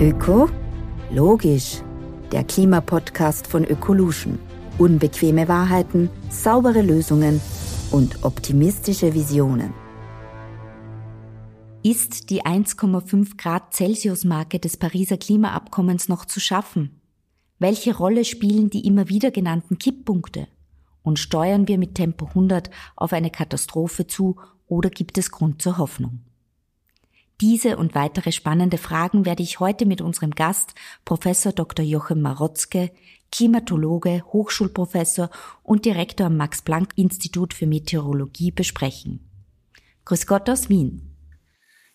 Öko? Logisch. Der Klimapodcast von Ökolution. Unbequeme Wahrheiten, saubere Lösungen und optimistische Visionen. Ist die 1,5 Grad Celsius-Marke des Pariser Klimaabkommens noch zu schaffen? Welche Rolle spielen die immer wieder genannten Kipppunkte? Und steuern wir mit Tempo 100 auf eine Katastrophe zu oder gibt es Grund zur Hoffnung? Diese und weitere spannende Fragen werde ich heute mit unserem Gast, Professor Dr. Jochem Marotzke, Klimatologe, Hochschulprofessor und Direktor am Max-Planck-Institut für Meteorologie besprechen. Grüß Gott aus Wien.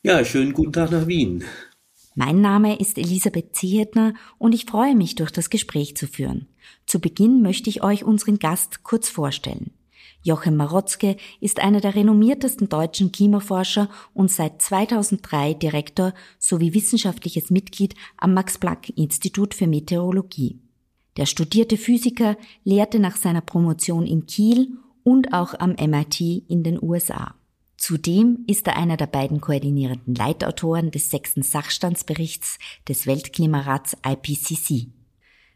Ja, schönen guten Tag nach Wien. Mein Name ist Elisabeth Ziehetner und ich freue mich, durch das Gespräch zu führen. Zu Beginn möchte ich euch unseren Gast kurz vorstellen. Jochem Marotzke ist einer der renommiertesten deutschen Klimaforscher und seit 2003 Direktor sowie wissenschaftliches Mitglied am Max-Planck-Institut für Meteorologie. Der studierte Physiker lehrte nach seiner Promotion in Kiel und auch am MIT in den USA. Zudem ist er einer der beiden koordinierenden Leitautoren des sechsten Sachstandsberichts des Weltklimarats IPCC.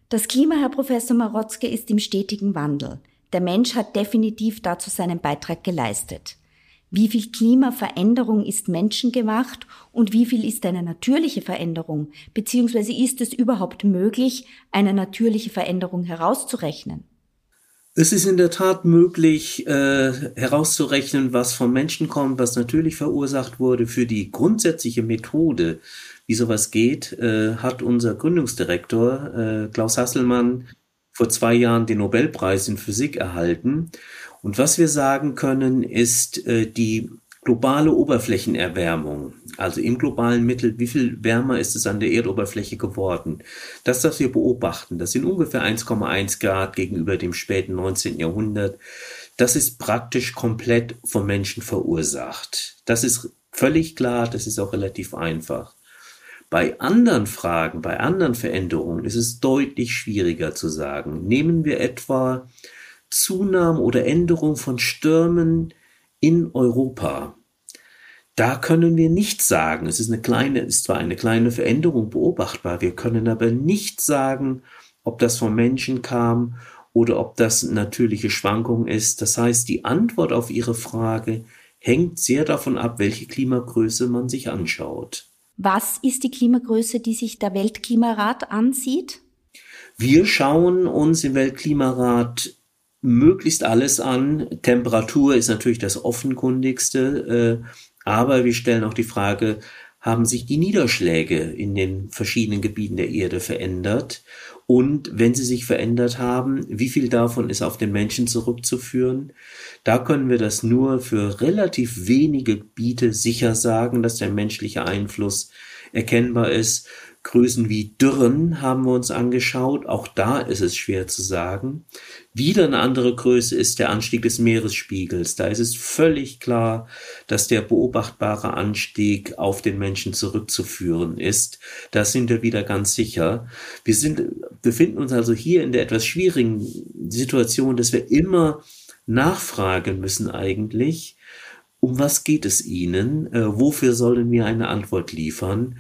Das Klima, Herr Professor Marotzke, ist im stetigen Wandel. Der Mensch hat definitiv dazu seinen Beitrag geleistet. Wie viel Klimaveränderung ist menschengemacht und wie viel ist eine natürliche Veränderung? Beziehungsweise ist es überhaupt möglich, eine natürliche Veränderung herauszurechnen? Es ist in der Tat möglich äh, herauszurechnen, was vom Menschen kommt, was natürlich verursacht wurde. Für die grundsätzliche Methode, wie sowas geht, äh, hat unser Gründungsdirektor äh, Klaus Hasselmann vor zwei Jahren den Nobelpreis in Physik erhalten. Und was wir sagen können, ist äh, die globale Oberflächenerwärmung, also im globalen Mittel, wie viel wärmer ist es an der Erdoberfläche geworden? Das, was wir beobachten, das sind ungefähr 1,1 Grad gegenüber dem späten 19. Jahrhundert. Das ist praktisch komplett vom Menschen verursacht. Das ist völlig klar, das ist auch relativ einfach. Bei anderen Fragen, bei anderen Veränderungen ist es deutlich schwieriger zu sagen. Nehmen wir etwa Zunahme oder Änderung von Stürmen in Europa. Da können wir nicht sagen, es ist eine kleine, ist zwar eine kleine Veränderung beobachtbar, wir können aber nicht sagen, ob das vom Menschen kam oder ob das natürliche Schwankung ist. Das heißt, die Antwort auf Ihre Frage hängt sehr davon ab, welche Klimagröße man sich anschaut. Was ist die Klimagröße, die sich der Weltklimarat ansieht? Wir schauen uns im Weltklimarat möglichst alles an. Temperatur ist natürlich das offenkundigste, äh, aber wir stellen auch die Frage, haben sich die Niederschläge in den verschiedenen Gebieten der Erde verändert? Und wenn sie sich verändert haben, wie viel davon ist auf den Menschen zurückzuführen? Da können wir das nur für relativ wenige Gebiete sicher sagen, dass der menschliche Einfluss erkennbar ist. Größen wie Dürren haben wir uns angeschaut. Auch da ist es schwer zu sagen. Wieder eine andere Größe ist der Anstieg des Meeresspiegels. Da ist es völlig klar, dass der beobachtbare Anstieg auf den Menschen zurückzuführen ist. Da sind wir wieder ganz sicher. Wir sind, befinden uns also hier in der etwas schwierigen Situation, dass wir immer nachfragen müssen eigentlich, um was geht es Ihnen? Äh, wofür sollen wir eine Antwort liefern?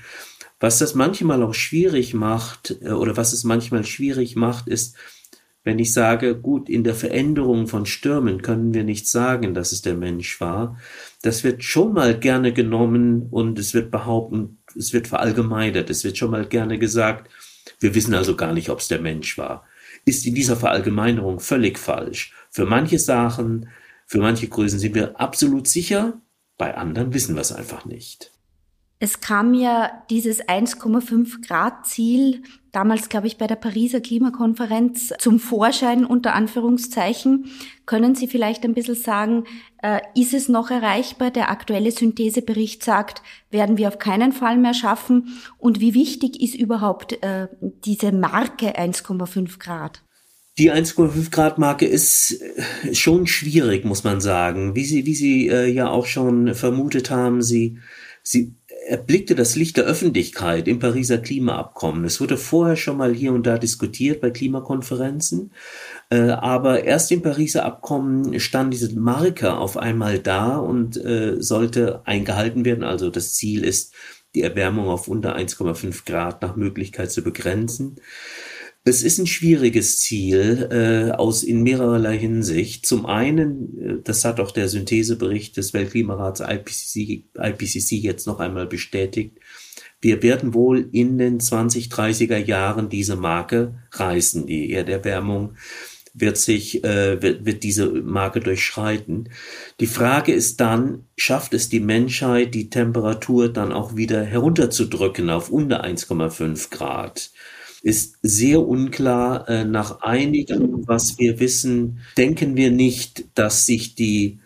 Was das manchmal auch schwierig macht, äh, oder was es manchmal schwierig macht, ist, wenn ich sage, gut, in der Veränderung von Stürmen können wir nicht sagen, dass es der Mensch war. Das wird schon mal gerne genommen und es wird behaupten, es wird verallgemeinert, es wird schon mal gerne gesagt, wir wissen also gar nicht, ob es der Mensch war. Ist in dieser Verallgemeinerung völlig falsch. Für manche Sachen, für manche Größen sind wir absolut sicher, bei anderen wissen wir es einfach nicht. Es kam ja dieses 1,5 Grad Ziel damals, glaube ich, bei der Pariser Klimakonferenz zum Vorschein unter Anführungszeichen. Können Sie vielleicht ein bisschen sagen, äh, ist es noch erreichbar? Der aktuelle Synthesebericht sagt, werden wir auf keinen Fall mehr schaffen. Und wie wichtig ist überhaupt äh, diese Marke 1,5 Grad? Die 1,5 Grad Marke ist äh, schon schwierig, muss man sagen. Wie Sie, wie Sie ja auch schon vermutet haben, Sie, Sie erblickte das Licht der Öffentlichkeit im Pariser Klimaabkommen. Es wurde vorher schon mal hier und da diskutiert bei Klimakonferenzen, äh, aber erst im Pariser Abkommen stand diese Marke auf einmal da und äh, sollte eingehalten werden. Also das Ziel ist die Erwärmung auf unter 1,5 Grad nach Möglichkeit zu begrenzen. Es ist ein schwieriges Ziel äh, aus in mehrerlei Hinsicht. Zum einen, äh, das hat auch der Synthesebericht des Weltklimarats IPCC, IPCC jetzt noch einmal bestätigt, wir werden wohl in den 2030er Jahren diese Marke reißen. Die Erderwärmung wird sich, äh, wird, wird diese Marke durchschreiten. Die Frage ist dann, schafft es die Menschheit, die Temperatur dann auch wieder herunterzudrücken auf unter 1,5 Grad? Ist sehr unklar. Äh, nach einigem, was wir wissen, denken wir nicht, dass sich die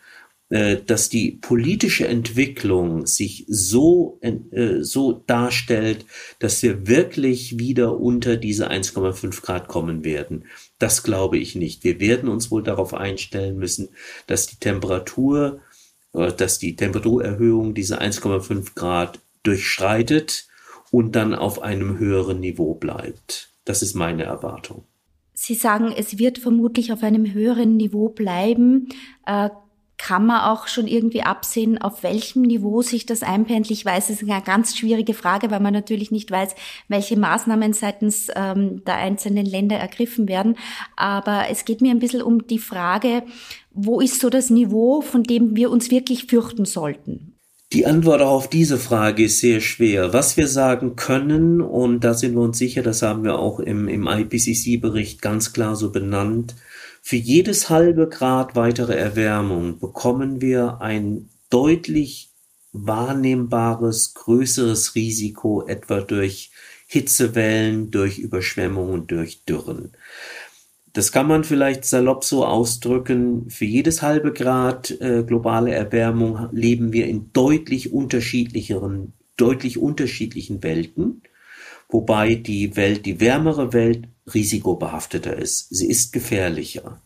äh, dass die politische Entwicklung sich so, äh, so darstellt, dass wir wirklich wieder unter diese 1,5 Grad kommen werden. Das glaube ich nicht. Wir werden uns wohl darauf einstellen müssen, dass die Temperatur, dass die Temperaturerhöhung diese 1,5 Grad durchschreitet und dann auf einem höheren Niveau bleibt. Das ist meine Erwartung. Sie sagen, es wird vermutlich auf einem höheren Niveau bleiben kann man auch schon irgendwie absehen, auf welchem Niveau sich das einpendelt? Ich weiß, es ist eine ganz schwierige Frage, weil man natürlich nicht weiß, welche Maßnahmen seitens ähm, der einzelnen Länder ergriffen werden. Aber es geht mir ein bisschen um die Frage, wo ist so das Niveau, von dem wir uns wirklich fürchten sollten? Die Antwort auch auf diese Frage ist sehr schwer. Was wir sagen können, und da sind wir uns sicher, das haben wir auch im, im IPCC-Bericht ganz klar so benannt, für jedes halbe Grad weitere Erwärmung bekommen wir ein deutlich wahrnehmbares, größeres Risiko, etwa durch Hitzewellen, durch Überschwemmungen, durch Dürren. Das kann man vielleicht salopp so ausdrücken. Für jedes halbe Grad äh, globale Erwärmung leben wir in deutlich unterschiedlicheren, deutlich unterschiedlichen Welten wobei die Welt, die wärmere Welt risikobehafteter ist. Sie ist gefährlicher.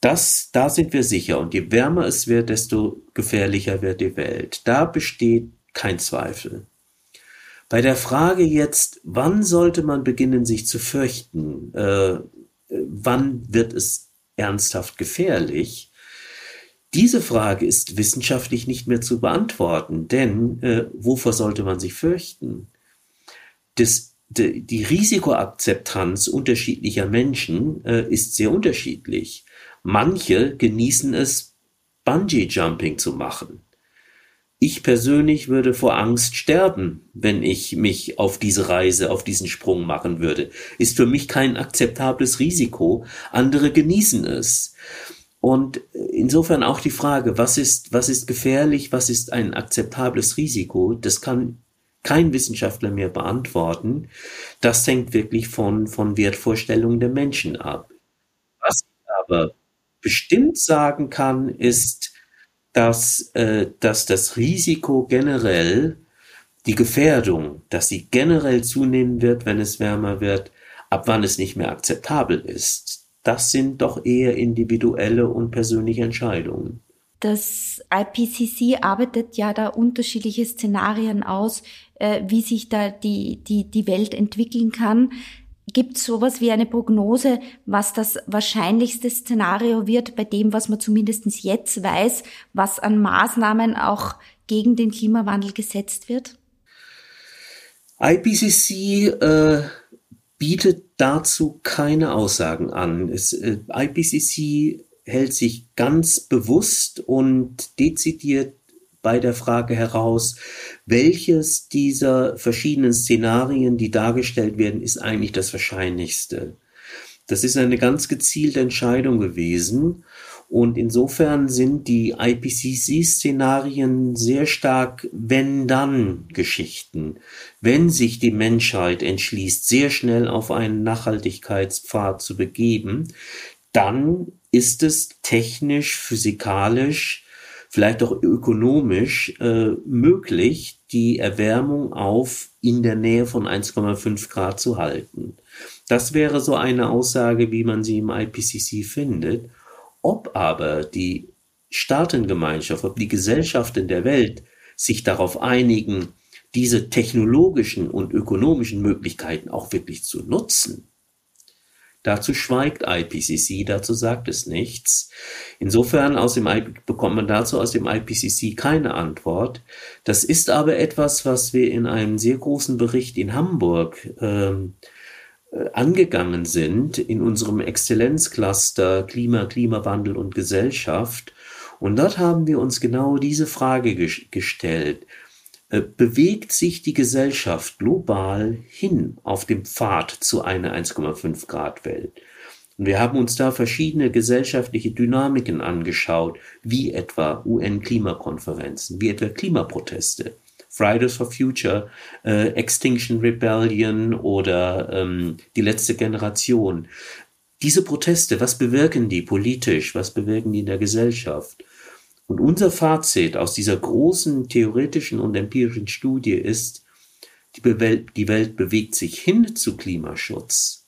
Das, da sind wir sicher. Und je wärmer es wird, desto gefährlicher wird die Welt. Da besteht kein Zweifel. Bei der Frage jetzt, wann sollte man beginnen, sich zu fürchten? Äh, wann wird es ernsthaft gefährlich? Diese Frage ist wissenschaftlich nicht mehr zu beantworten, denn äh, wovor sollte man sich fürchten? das, die, die Risikoakzeptanz unterschiedlicher Menschen äh, ist sehr unterschiedlich. Manche genießen es, Bungee-Jumping zu machen. Ich persönlich würde vor Angst sterben, wenn ich mich auf diese Reise, auf diesen Sprung machen würde. Ist für mich kein akzeptables Risiko. Andere genießen es. Und insofern auch die Frage, was ist, was ist gefährlich, was ist ein akzeptables Risiko, das kann kein Wissenschaftler mehr beantworten. Das hängt wirklich von, von Wertvorstellungen der Menschen ab. Was ich aber bestimmt sagen kann, ist, dass, äh, dass das Risiko generell, die Gefährdung, dass sie generell zunehmen wird, wenn es wärmer wird, ab wann es nicht mehr akzeptabel ist, das sind doch eher individuelle und persönliche Entscheidungen. Das IPCC arbeitet ja da unterschiedliche Szenarien aus, äh, wie sich da die, die, die Welt entwickeln kann. Gibt es sowas wie eine Prognose, was das wahrscheinlichste Szenario wird, bei dem, was man zumindest jetzt weiß, was an Maßnahmen auch gegen den Klimawandel gesetzt wird? IPCC äh, bietet dazu keine Aussagen an. Es, äh, IPCC hält sich ganz bewusst und dezidiert bei der Frage heraus, welches dieser verschiedenen Szenarien, die dargestellt werden, ist eigentlich das Wahrscheinlichste. Das ist eine ganz gezielte Entscheidung gewesen. Und insofern sind die IPCC-Szenarien sehr stark wenn-dann-Geschichten. Wenn sich die Menschheit entschließt, sehr schnell auf einen Nachhaltigkeitspfad zu begeben, dann ist es technisch, physikalisch, vielleicht auch ökonomisch äh, möglich, die Erwärmung auf in der Nähe von 1,5 Grad zu halten. Das wäre so eine Aussage, wie man sie im IPCC findet. Ob aber die Staatengemeinschaft, ob die Gesellschaften der Welt sich darauf einigen, diese technologischen und ökonomischen Möglichkeiten auch wirklich zu nutzen, Dazu schweigt IPCC, dazu sagt es nichts. Insofern aus dem, bekommt man dazu aus dem IPCC keine Antwort. Das ist aber etwas, was wir in einem sehr großen Bericht in Hamburg ähm, äh, angegangen sind, in unserem Exzellenzcluster Klima, Klimawandel und Gesellschaft. Und dort haben wir uns genau diese Frage gestellt. Äh, bewegt sich die Gesellschaft global hin auf dem Pfad zu einer 1,5 Grad Welt? Und wir haben uns da verschiedene gesellschaftliche Dynamiken angeschaut, wie etwa UN-Klimakonferenzen, wie etwa Klimaproteste, Fridays for Future, äh, Extinction Rebellion oder ähm, die letzte Generation. Diese Proteste, was bewirken die politisch, was bewirken die in der Gesellschaft? Und unser Fazit aus dieser großen theoretischen und empirischen Studie ist, die Welt, die Welt bewegt sich hin zu Klimaschutz,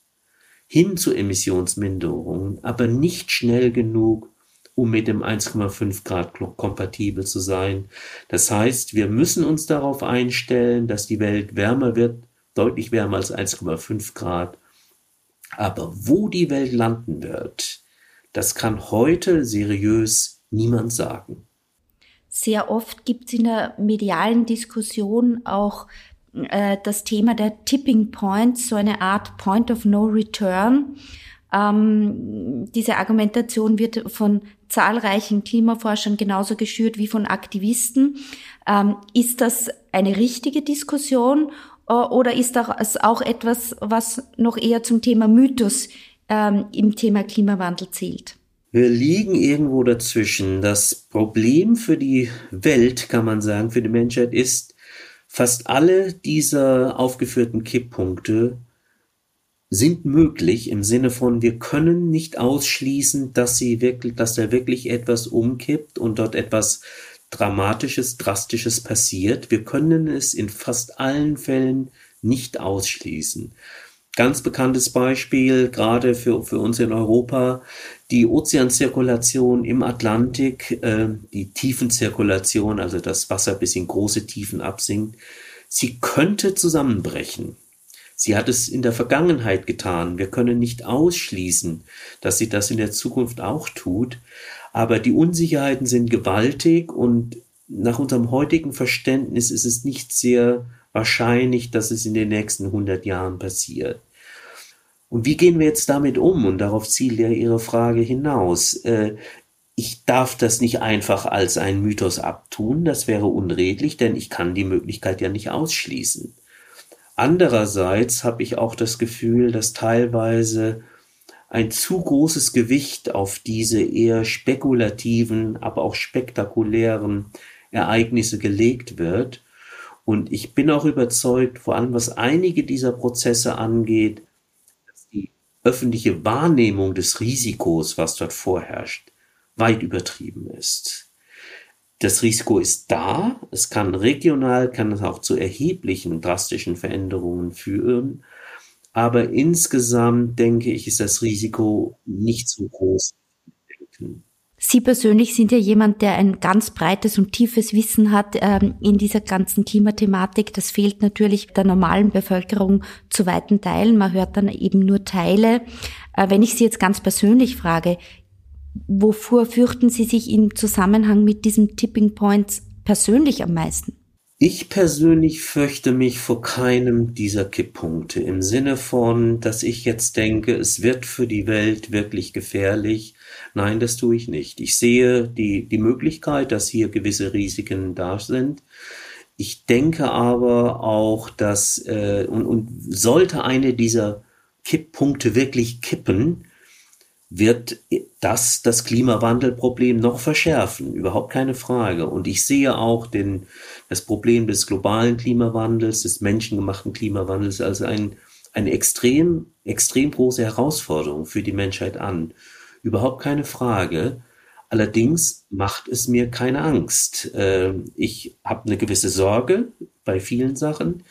hin zu Emissionsminderungen, aber nicht schnell genug, um mit dem 1,5 Grad kompatibel zu sein. Das heißt, wir müssen uns darauf einstellen, dass die Welt wärmer wird, deutlich wärmer als 1,5 Grad. Aber wo die Welt landen wird, das kann heute seriös niemand sagen. Sehr oft gibt es in der medialen Diskussion auch äh, das Thema der Tipping Points, so eine Art Point of No Return. Ähm, diese Argumentation wird von zahlreichen Klimaforschern genauso geschürt wie von Aktivisten. Ähm, ist das eine richtige Diskussion äh, oder ist das auch etwas, was noch eher zum Thema Mythos ähm, im Thema Klimawandel zählt? Wir liegen irgendwo dazwischen. Das Problem für die Welt, kann man sagen, für die Menschheit ist, fast alle dieser aufgeführten Kipppunkte sind möglich im Sinne von, wir können nicht ausschließen, dass sie wirklich, dass da wirklich etwas umkippt und dort etwas Dramatisches, Drastisches passiert. Wir können es in fast allen Fällen nicht ausschließen. Ganz bekanntes Beispiel, gerade für, für uns in Europa, die Ozeanzirkulation im Atlantik, äh, die Tiefenzirkulation, also das Wasser bis in große Tiefen absinkt, sie könnte zusammenbrechen. Sie hat es in der Vergangenheit getan. Wir können nicht ausschließen, dass sie das in der Zukunft auch tut. Aber die Unsicherheiten sind gewaltig und nach unserem heutigen Verständnis ist es nicht sehr wahrscheinlich, dass es in den nächsten 100 Jahren passiert. Und wie gehen wir jetzt damit um? Und darauf zielt ja Ihre Frage hinaus. Äh, ich darf das nicht einfach als ein Mythos abtun, das wäre unredlich, denn ich kann die Möglichkeit ja nicht ausschließen. Andererseits habe ich auch das Gefühl, dass teilweise ein zu großes Gewicht auf diese eher spekulativen, aber auch spektakulären Ereignisse gelegt wird und ich bin auch überzeugt, vor allem was einige dieser Prozesse angeht, öffentliche Wahrnehmung des Risikos, was dort vorherrscht, weit übertrieben ist. Das Risiko ist da, es kann regional, kann es auch zu erheblichen drastischen Veränderungen führen, aber insgesamt denke ich, ist das Risiko nicht so groß. Sie persönlich sind ja jemand, der ein ganz breites und tiefes Wissen hat ähm, in dieser ganzen Klimathematik. Das fehlt natürlich der normalen Bevölkerung zu weiten Teilen. Man hört dann eben nur Teile. Äh, wenn ich Sie jetzt ganz persönlich frage, wovor fürchten Sie sich im Zusammenhang mit diesem Tipping Points persönlich am meisten? Ich persönlich fürchte mich vor keinem dieser Kipppunkte im Sinne von, dass ich jetzt denke, es wird für die Welt wirklich gefährlich. Nein, das tue ich nicht. Ich sehe die, die Möglichkeit, dass hier gewisse Risiken da sind. Ich denke aber auch, dass, äh, und, und sollte eine dieser Kipppunkte wirklich kippen, wird das das Klimawandelproblem noch verschärfen, überhaupt keine Frage. Und ich sehe auch den, das Problem des globalen Klimawandels, des menschengemachten Klimawandels als ein, eine extrem, extrem große Herausforderung für die Menschheit an. Überhaupt keine Frage. Allerdings macht es mir keine Angst. Ähm, ich habe eine gewisse Sorge bei vielen Sachen.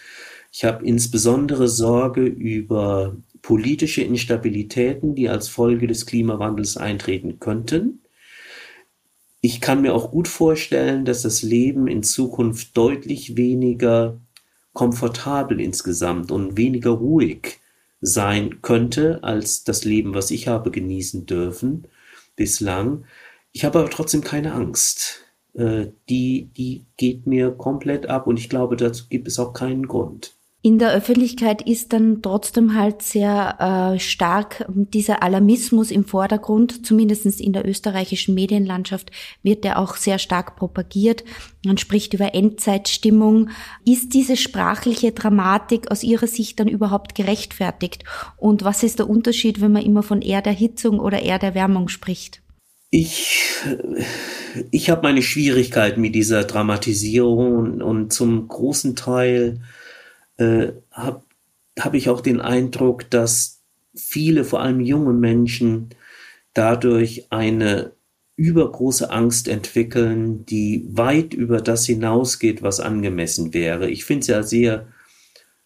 Ich habe insbesondere Sorge über politische Instabilitäten, die als Folge des Klimawandels eintreten könnten. Ich kann mir auch gut vorstellen, dass das Leben in Zukunft deutlich weniger komfortabel insgesamt und weniger ruhig sein könnte als das Leben, was ich habe genießen dürfen bislang. Ich habe aber trotzdem keine Angst. Äh, die, die geht mir komplett ab und ich glaube, dazu gibt es auch keinen Grund. In der Öffentlichkeit ist dann trotzdem halt sehr äh, stark dieser Alarmismus im Vordergrund, zumindest in der österreichischen Medienlandschaft wird der auch sehr stark propagiert. Man spricht über Endzeitstimmung. Ist diese sprachliche Dramatik aus Ihrer Sicht dann überhaupt gerechtfertigt? Und was ist der Unterschied, wenn man immer von Erderhitzung oder Erderwärmung spricht? Ich, ich habe meine Schwierigkeiten mit dieser Dramatisierung und zum großen Teil äh, habe hab ich auch den Eindruck, dass viele, vor allem junge Menschen, dadurch eine übergroße Angst entwickeln, die weit über das hinausgeht, was angemessen wäre. Ich finde es ja sehr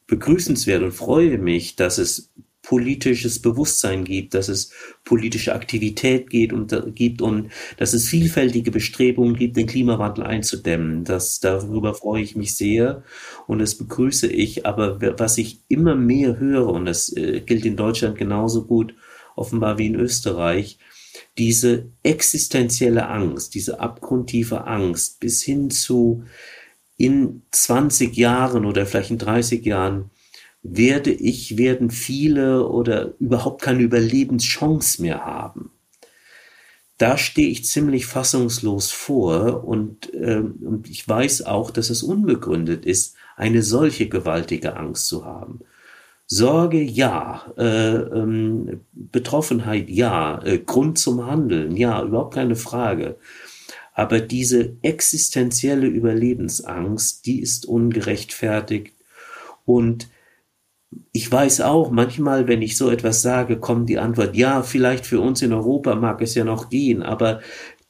begrüßenswert und freue mich, dass es politisches Bewusstsein gibt, dass es politische Aktivität geht und, äh, gibt und dass es vielfältige Bestrebungen gibt, den Klimawandel einzudämmen. Das, darüber freue ich mich sehr und das begrüße ich. Aber was ich immer mehr höre, und das äh, gilt in Deutschland genauso gut offenbar wie in Österreich, diese existenzielle Angst, diese abgrundtiefe Angst bis hin zu in 20 Jahren oder vielleicht in 30 Jahren werde ich, werden viele oder überhaupt keine Überlebenschance mehr haben. Da stehe ich ziemlich fassungslos vor und, ähm, und ich weiß auch, dass es unbegründet ist, eine solche gewaltige Angst zu haben. Sorge ja, äh, ähm, Betroffenheit ja, äh, Grund zum Handeln ja, überhaupt keine Frage. Aber diese existenzielle Überlebensangst, die ist ungerechtfertigt und ich weiß auch, manchmal, wenn ich so etwas sage, kommt die Antwort, ja, vielleicht für uns in Europa mag es ja noch gehen, aber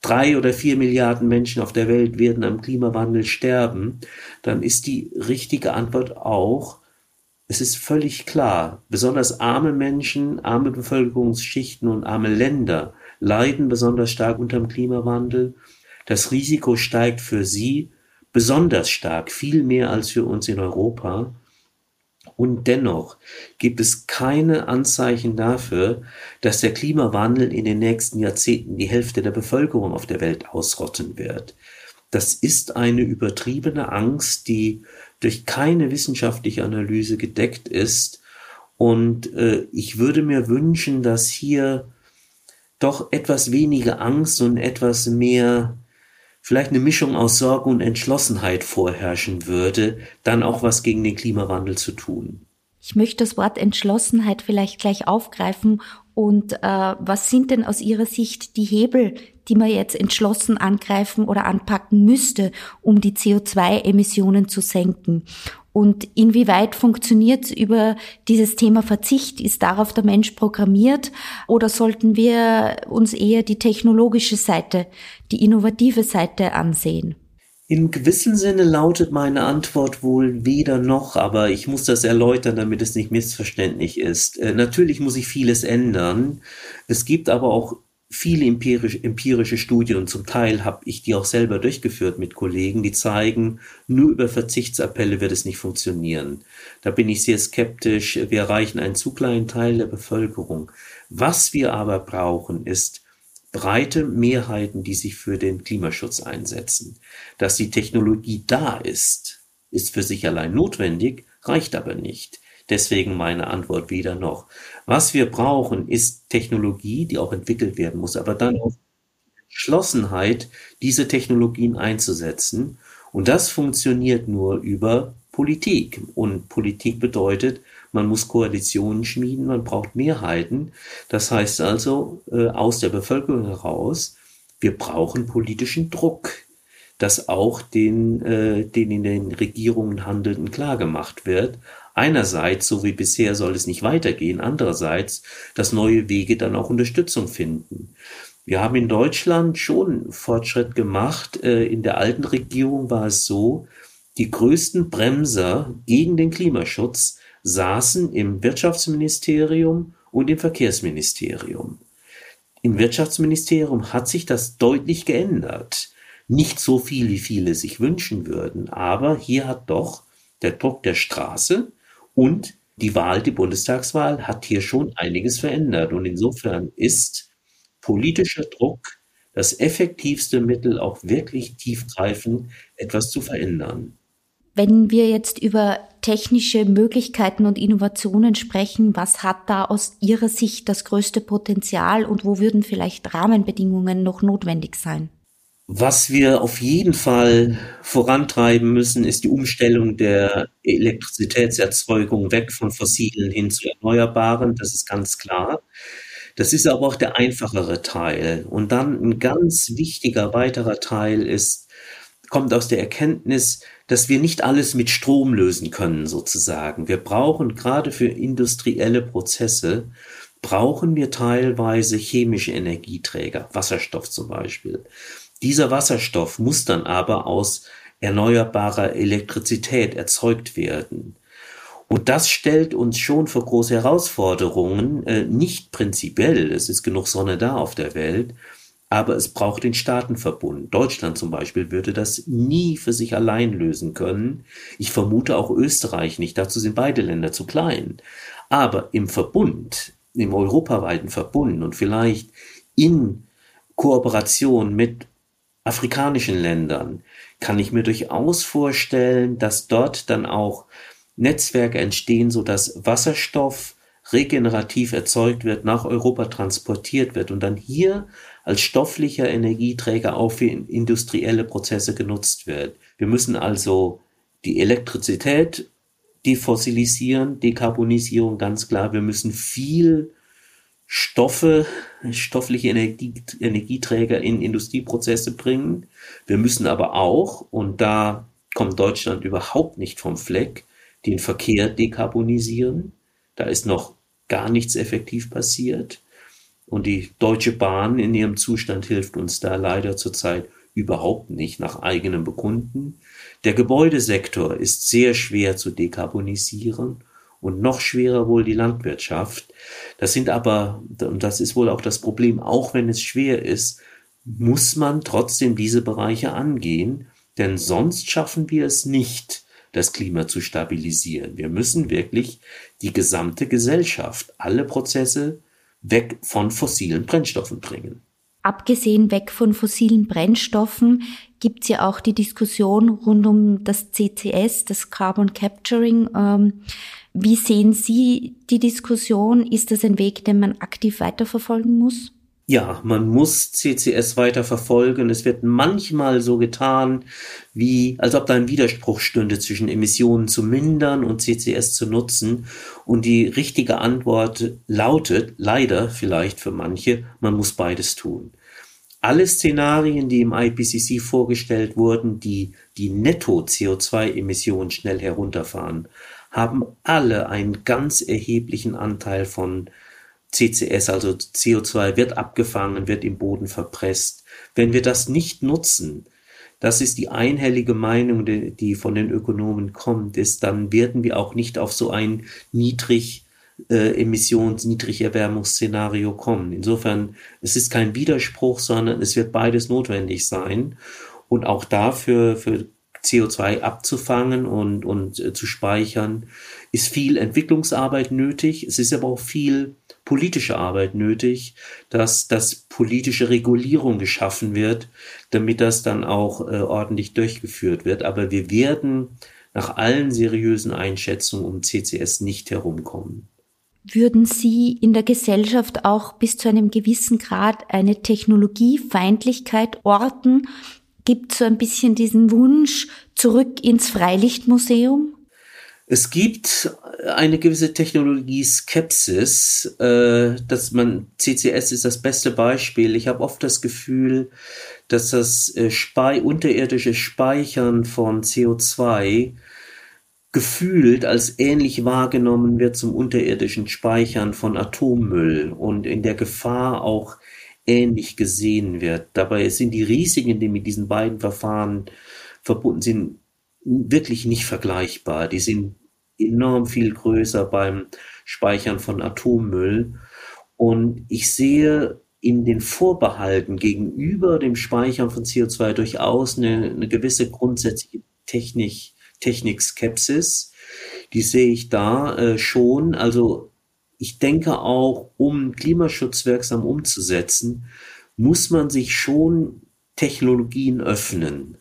drei oder vier Milliarden Menschen auf der Welt werden am Klimawandel sterben, dann ist die richtige Antwort auch, es ist völlig klar, besonders arme Menschen, arme Bevölkerungsschichten und arme Länder leiden besonders stark unter dem Klimawandel. Das Risiko steigt für sie besonders stark, viel mehr als für uns in Europa. Und dennoch gibt es keine Anzeichen dafür, dass der Klimawandel in den nächsten Jahrzehnten die Hälfte der Bevölkerung auf der Welt ausrotten wird. Das ist eine übertriebene Angst, die durch keine wissenschaftliche Analyse gedeckt ist. Und äh, ich würde mir wünschen, dass hier doch etwas weniger Angst und etwas mehr vielleicht eine Mischung aus Sorge und Entschlossenheit vorherrschen würde, dann auch was gegen den Klimawandel zu tun. Ich möchte das Wort Entschlossenheit vielleicht gleich aufgreifen. Und äh, was sind denn aus Ihrer Sicht die Hebel, die man jetzt entschlossen angreifen oder anpacken müsste, um die CO2-Emissionen zu senken? Und inwieweit funktioniert über dieses Thema Verzicht? Ist darauf der Mensch programmiert? Oder sollten wir uns eher die technologische Seite, die innovative Seite ansehen? In gewissem Sinne lautet meine Antwort wohl weder noch, aber ich muss das erläutern, damit es nicht missverständlich ist. Äh, natürlich muss ich vieles ändern. Es gibt aber auch viele empirische, empirische Studien und zum Teil habe ich die auch selber durchgeführt mit Kollegen, die zeigen, nur über Verzichtsappelle wird es nicht funktionieren. Da bin ich sehr skeptisch. Wir erreichen einen zu kleinen Teil der Bevölkerung. Was wir aber brauchen, ist breite Mehrheiten, die sich für den Klimaschutz einsetzen. Dass die Technologie da ist, ist für sich allein notwendig, reicht aber nicht. Deswegen meine Antwort wieder noch. Was wir brauchen, ist Technologie, die auch entwickelt werden muss, aber dann auch Entschlossenheit, diese Technologien einzusetzen. Und das funktioniert nur über Politik. Und Politik bedeutet, man muss Koalitionen schmieden, man braucht Mehrheiten. Das heißt also äh, aus der Bevölkerung heraus, wir brauchen politischen Druck, dass auch den, äh, den in den Regierungen Handelnden klargemacht wird, Einerseits, so wie bisher soll es nicht weitergehen, andererseits, dass neue Wege dann auch Unterstützung finden. Wir haben in Deutschland schon Fortschritt gemacht. Äh, in der alten Regierung war es so, die größten Bremser gegen den Klimaschutz saßen im Wirtschaftsministerium und im Verkehrsministerium. Im Wirtschaftsministerium hat sich das deutlich geändert. Nicht so viel, wie viele sich wünschen würden, aber hier hat doch der Druck der Straße und die Wahl, die Bundestagswahl hat hier schon einiges verändert. Und insofern ist politischer Druck das effektivste Mittel, auch wirklich tiefgreifend etwas zu verändern. Wenn wir jetzt über technische Möglichkeiten und Innovationen sprechen, was hat da aus Ihrer Sicht das größte Potenzial und wo würden vielleicht Rahmenbedingungen noch notwendig sein? Was wir auf jeden Fall vorantreiben müssen, ist die Umstellung der Elektrizitätserzeugung weg von fossilen hin zu erneuerbaren. Das ist ganz klar. Das ist aber auch der einfachere Teil. Und dann ein ganz wichtiger weiterer Teil ist, kommt aus der Erkenntnis, dass wir nicht alles mit Strom lösen können, sozusagen. Wir brauchen gerade für industrielle Prozesse, brauchen wir teilweise chemische Energieträger, Wasserstoff zum Beispiel. Dieser Wasserstoff muss dann aber aus erneuerbarer Elektrizität erzeugt werden. Und das stellt uns schon vor große Herausforderungen, äh, nicht prinzipiell, es ist genug Sonne da auf der Welt, aber es braucht den Staatenverbund. Deutschland zum Beispiel würde das nie für sich allein lösen können. Ich vermute auch Österreich nicht, dazu sind beide Länder zu klein. Aber im Verbund, im europaweiten Verbund und vielleicht in Kooperation mit afrikanischen Ländern kann ich mir durchaus vorstellen, dass dort dann auch Netzwerke entstehen, so dass Wasserstoff regenerativ erzeugt wird, nach Europa transportiert wird und dann hier als stofflicher Energieträger auch für industrielle Prozesse genutzt wird. Wir müssen also die Elektrizität defossilisieren, Dekarbonisierung ganz klar. Wir müssen viel Stoffe, stoffliche Energie, Energieträger in Industrieprozesse bringen. Wir müssen aber auch, und da kommt Deutschland überhaupt nicht vom Fleck, den Verkehr dekarbonisieren. Da ist noch gar nichts effektiv passiert. Und die Deutsche Bahn in ihrem Zustand hilft uns da leider zurzeit überhaupt nicht nach eigenem Bekunden. Der Gebäudesektor ist sehr schwer zu dekarbonisieren und noch schwerer wohl die Landwirtschaft. Das sind aber, und das ist wohl auch das Problem, auch wenn es schwer ist, muss man trotzdem diese Bereiche angehen, denn sonst schaffen wir es nicht, das Klima zu stabilisieren. Wir müssen wirklich die gesamte Gesellschaft, alle Prozesse weg von fossilen Brennstoffen bringen. Abgesehen weg von fossilen Brennstoffen gibt es ja auch die Diskussion rund um das CCS, das Carbon Capturing. Ähm, wie sehen Sie die Diskussion? Ist das ein Weg, den man aktiv weiterverfolgen muss? Ja, man muss CCS weiter verfolgen. Es wird manchmal so getan, wie, als ob da ein Widerspruch stünde zwischen Emissionen zu mindern und CCS zu nutzen. Und die richtige Antwort lautet, leider vielleicht für manche, man muss beides tun. Alle Szenarien, die im IPCC vorgestellt wurden, die die Netto-CO2-Emissionen schnell herunterfahren, haben alle einen ganz erheblichen Anteil von CCS, also CO2 wird abgefangen, wird im Boden verpresst. Wenn wir das nicht nutzen, das ist die einhellige Meinung, die von den Ökonomen kommt, ist, dann werden wir auch nicht auf so ein niedrig äh, Emissions-, Niedrigerwärmungsszenario kommen. Insofern, es ist kein Widerspruch, sondern es wird beides notwendig sein. Und auch dafür, für CO2 abzufangen und, und äh, zu speichern, ist viel Entwicklungsarbeit nötig. Es ist aber auch viel politische Arbeit nötig, dass das politische Regulierung geschaffen wird, damit das dann auch äh, ordentlich durchgeführt wird. Aber wir werden nach allen seriösen Einschätzungen um CCS nicht herumkommen. Würden Sie in der Gesellschaft auch bis zu einem gewissen Grad eine Technologiefeindlichkeit orten, gibt so ein bisschen diesen Wunsch zurück ins Freilichtmuseum? Es gibt eine gewisse Technologie-Skepsis, äh, dass man CCS ist das beste Beispiel. Ich habe oft das Gefühl, dass das äh, unterirdische Speichern von CO2 gefühlt als ähnlich wahrgenommen wird zum unterirdischen Speichern von Atommüll und in der Gefahr auch ähnlich gesehen wird. Dabei sind die Risiken, die mit diesen beiden Verfahren verbunden sind, wirklich nicht vergleichbar. Die sind enorm viel größer beim Speichern von Atommüll. Und ich sehe in den Vorbehalten gegenüber dem Speichern von CO2 durchaus eine, eine gewisse grundsätzliche Technik, Technikskepsis die sehe ich da äh, schon. Also ich denke auch, um Klimaschutz wirksam umzusetzen, muss man sich schon Technologien öffnen.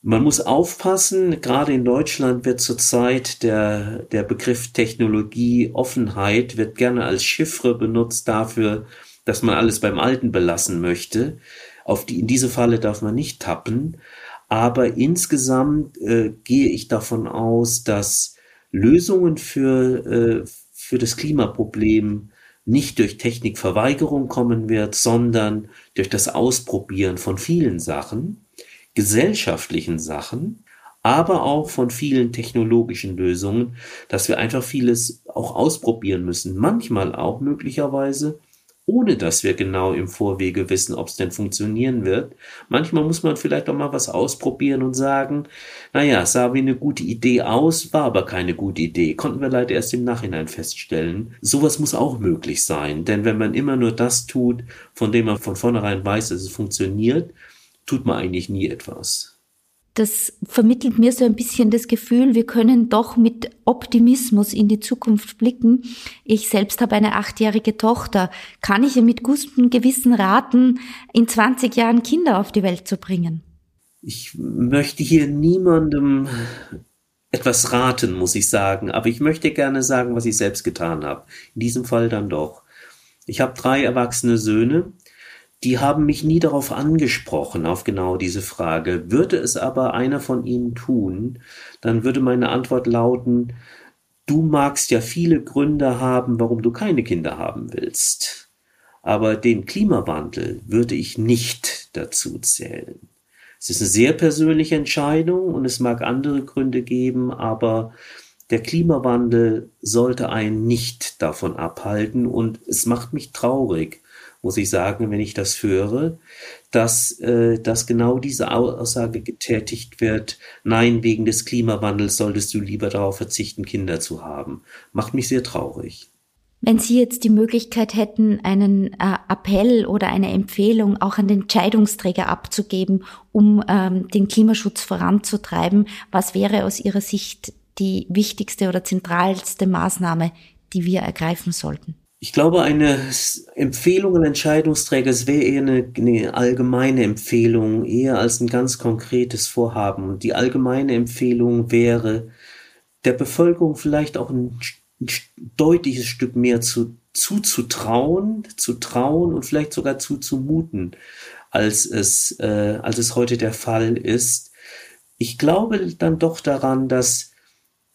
Man muss aufpassen, gerade in Deutschland wird zurzeit der, der Begriff Technologie Offenheit wird gerne als Chiffre benutzt dafür, dass man alles beim Alten belassen möchte. Auf die, in diese Falle darf man nicht tappen. Aber insgesamt äh, gehe ich davon aus, dass Lösungen für, äh, für das Klimaproblem nicht durch Technikverweigerung kommen wird, sondern durch das Ausprobieren von vielen Sachen, gesellschaftlichen Sachen, aber auch von vielen technologischen Lösungen, dass wir einfach vieles auch ausprobieren müssen. Manchmal auch möglicherweise ohne dass wir genau im Vorwege wissen, ob es denn funktionieren wird. Manchmal muss man vielleicht auch mal was ausprobieren und sagen, naja, sah wie eine gute Idee aus, war aber keine gute Idee. Konnten wir leider erst im Nachhinein feststellen. Sowas muss auch möglich sein, denn wenn man immer nur das tut, von dem man von vornherein weiß, dass es funktioniert, tut man eigentlich nie etwas das vermittelt mir so ein bisschen das Gefühl, wir können doch mit Optimismus in die Zukunft blicken. Ich selbst habe eine achtjährige Tochter. Kann ich ihr mit gutem Gewissen raten, in 20 Jahren Kinder auf die Welt zu bringen? Ich möchte hier niemandem etwas raten, muss ich sagen, aber ich möchte gerne sagen, was ich selbst getan habe. In diesem Fall dann doch. Ich habe drei erwachsene Söhne die haben mich nie darauf angesprochen, auf genau diese Frage. Würde es aber einer von ihnen tun, dann würde meine Antwort lauten, du magst ja viele Gründe haben, warum du keine Kinder haben willst. Aber den Klimawandel würde ich nicht dazu zählen. Es ist eine sehr persönliche Entscheidung und es mag andere Gründe geben, aber der Klimawandel sollte einen nicht davon abhalten und es macht mich traurig, muss ich sagen, wenn ich das höre, dass, äh, dass genau diese Aussage getätigt wird, nein, wegen des Klimawandels solltest du lieber darauf verzichten, Kinder zu haben. Macht mich sehr traurig. Wenn Sie jetzt die Möglichkeit hätten, einen äh, Appell oder eine Empfehlung auch an den Entscheidungsträger abzugeben, um ähm, den Klimaschutz voranzutreiben, was wäre aus Ihrer Sicht die wichtigste oder zentralste Maßnahme, die wir ergreifen sollten? Ich glaube, eine Empfehlung an Entscheidungsträger, es wäre eher eine, eine, allgemeine Empfehlung, eher als ein ganz konkretes Vorhaben. Und die allgemeine Empfehlung wäre, der Bevölkerung vielleicht auch ein, ein deutliches Stück mehr zu, zuzutrauen, zu trauen und vielleicht sogar zuzumuten, als es, äh, als es heute der Fall ist. Ich glaube dann doch daran, dass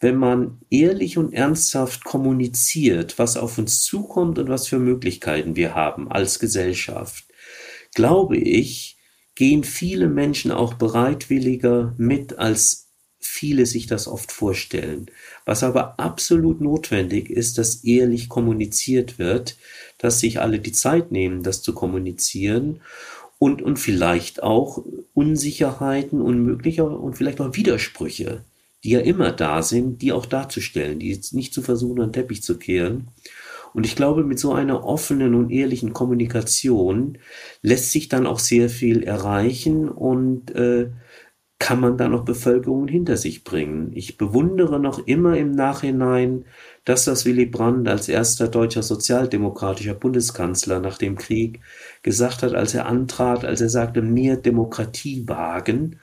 wenn man ehrlich und ernsthaft kommuniziert, was auf uns zukommt und was für Möglichkeiten wir haben als Gesellschaft, glaube ich, gehen viele Menschen auch bereitwilliger mit, als viele sich das oft vorstellen. Was aber absolut notwendig ist, dass ehrlich kommuniziert wird, dass sich alle die Zeit nehmen, das zu kommunizieren und, und vielleicht auch Unsicherheiten und möglicher und vielleicht auch Widersprüche die ja immer da sind, die auch darzustellen, die jetzt nicht zu versuchen, an den Teppich zu kehren. Und ich glaube, mit so einer offenen und ehrlichen Kommunikation lässt sich dann auch sehr viel erreichen und äh, kann man dann auch Bevölkerung hinter sich bringen. Ich bewundere noch immer im Nachhinein, dass das Willy Brandt als erster deutscher sozialdemokratischer Bundeskanzler nach dem Krieg gesagt hat, als er antrat, als er sagte, mehr Demokratie wagen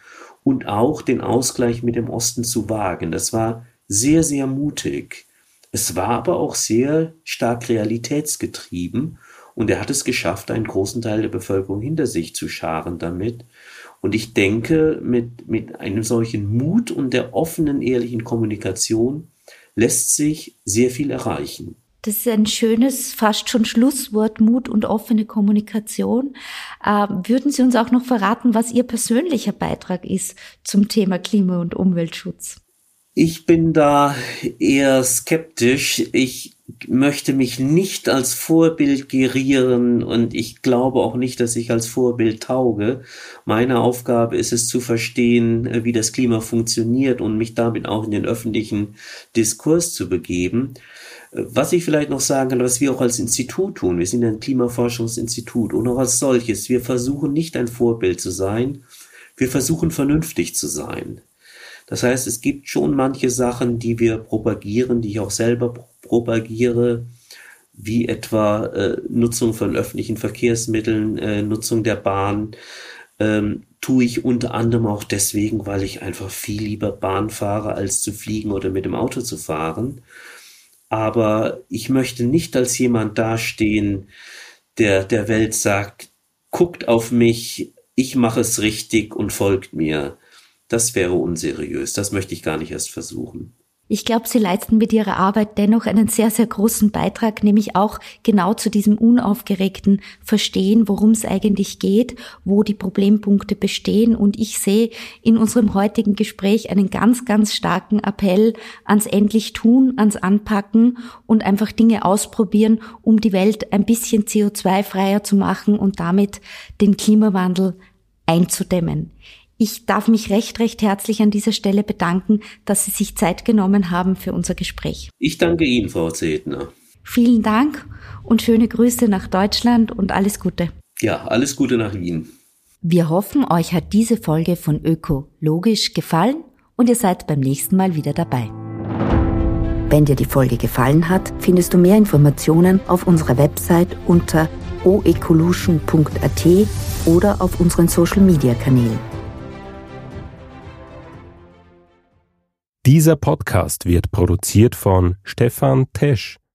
und auch den Ausgleich mit dem Osten zu wagen. Das war sehr, sehr mutig. Es war aber auch sehr stark realitätsgetrieben und er hat es geschafft, einen großen Teil der Bevölkerung hinter sich zu scharen damit. Und ich denke, mit, mit einem solchen Mut und der offenen, ehrlichen Kommunikation lässt sich sehr viel erreichen. Das ist ein schönes, fast schon Schlusswort, Mut und offene Kommunikation. Äh, würden Sie uns auch noch verraten, was Ihr persönlicher Beitrag ist zum Thema Klima- und Umweltschutz? Ich bin da eher skeptisch. Ich möchte mich nicht als Vorbild gerieren und ich glaube auch nicht, dass ich als Vorbild tauge. Meine Aufgabe ist es zu verstehen, wie das Klima funktioniert und mich damit auch in den öffentlichen Diskurs zu begeben. Was ich vielleicht noch sagen kann, was wir auch als Institut tun, wir sind ein Klimaforschungsinstitut und auch als solches, wir versuchen nicht ein Vorbild zu sein, wir versuchen vernünftig zu sein. Das heißt, es gibt schon manche Sachen, die wir propagieren, die ich auch selber propagiere, wie etwa äh, Nutzung von öffentlichen Verkehrsmitteln, äh, Nutzung der Bahn, ähm, tue ich unter anderem auch deswegen, weil ich einfach viel lieber Bahn fahre, als zu fliegen oder mit dem Auto zu fahren. Aber ich möchte nicht als jemand dastehen, der der Welt sagt, guckt auf mich, ich mache es richtig und folgt mir. Das wäre unseriös. Das möchte ich gar nicht erst versuchen. Ich glaube, Sie leisten mit Ihrer Arbeit dennoch einen sehr, sehr großen Beitrag, nämlich auch genau zu diesem unaufgeregten Verstehen, worum es eigentlich geht, wo die Problempunkte bestehen. Und ich sehe in unserem heutigen Gespräch einen ganz, ganz starken Appell ans endlich tun, ans Anpacken und einfach Dinge ausprobieren, um die Welt ein bisschen CO2-freier zu machen und damit den Klimawandel einzudämmen. Ich darf mich recht, recht herzlich an dieser Stelle bedanken, dass Sie sich Zeit genommen haben für unser Gespräch. Ich danke Ihnen, Frau Zedner. Vielen Dank und schöne Grüße nach Deutschland und alles Gute. Ja, alles Gute nach Wien. Wir hoffen, euch hat diese Folge von Ökologisch gefallen und ihr seid beim nächsten Mal wieder dabei. Wenn dir die Folge gefallen hat, findest du mehr Informationen auf unserer Website unter oecolution.at oder auf unseren Social Media Kanälen. Dieser Podcast wird produziert von Stefan Tesch